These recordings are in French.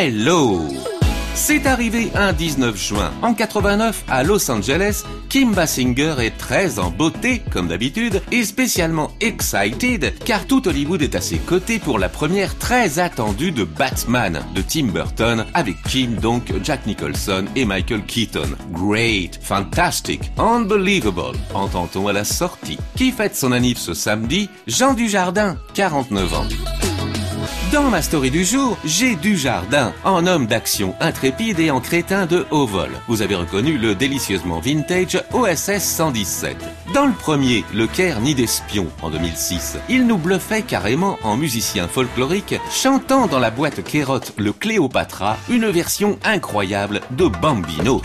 Hello c'est arrivé un 19 juin. En 89, à Los Angeles, Kim Basinger est très en beauté, comme d'habitude, et spécialement excited, car tout Hollywood est à ses côtés pour la première très attendue de Batman de Tim Burton, avec Kim donc Jack Nicholson et Michael Keaton. Great, fantastic, unbelievable, entend-on à la sortie. Qui fête son anniv ce samedi? Jean Dujardin, 49 ans. Dans ma story du jour, j'ai du jardin, en homme d'action intrépide et en crétin de haut vol. Vous avez reconnu le délicieusement vintage OSS 117. Dans le premier, Le Caire ni d'espion, en 2006, il nous bluffait carrément en musicien folklorique, chantant dans la boîte Kérotte le Cléopatra, une version incroyable de Bambino.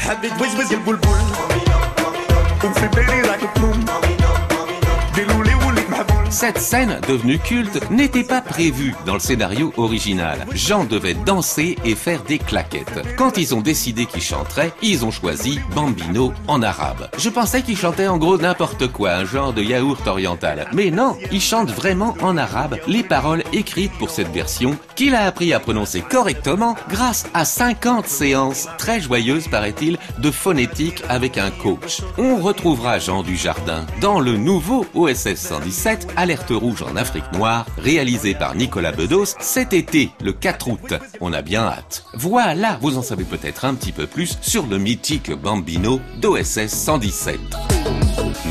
Cette scène, devenue culte, n'était pas prévue dans le scénario original. Jean devait danser et faire des claquettes. Quand ils ont décidé qu'il chanterait, ils ont choisi Bambino en arabe. Je pensais qu'il chantait en gros n'importe quoi, un genre de yaourt oriental. Mais non, il chante vraiment en arabe les paroles écrites pour cette version qu'il a appris à prononcer correctement grâce à 50 séances très joyeuses, paraît-il, de phonétique avec un coach. On retrouvera Jean Dujardin dans le nouveau OSS 117 Alerte rouge en Afrique noire, réalisé par Nicolas Bedos cet été, le 4 août. On a bien hâte. Voilà, vous en savez peut-être un petit peu plus sur le mythique Bambino d'OSS 117.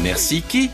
Merci qui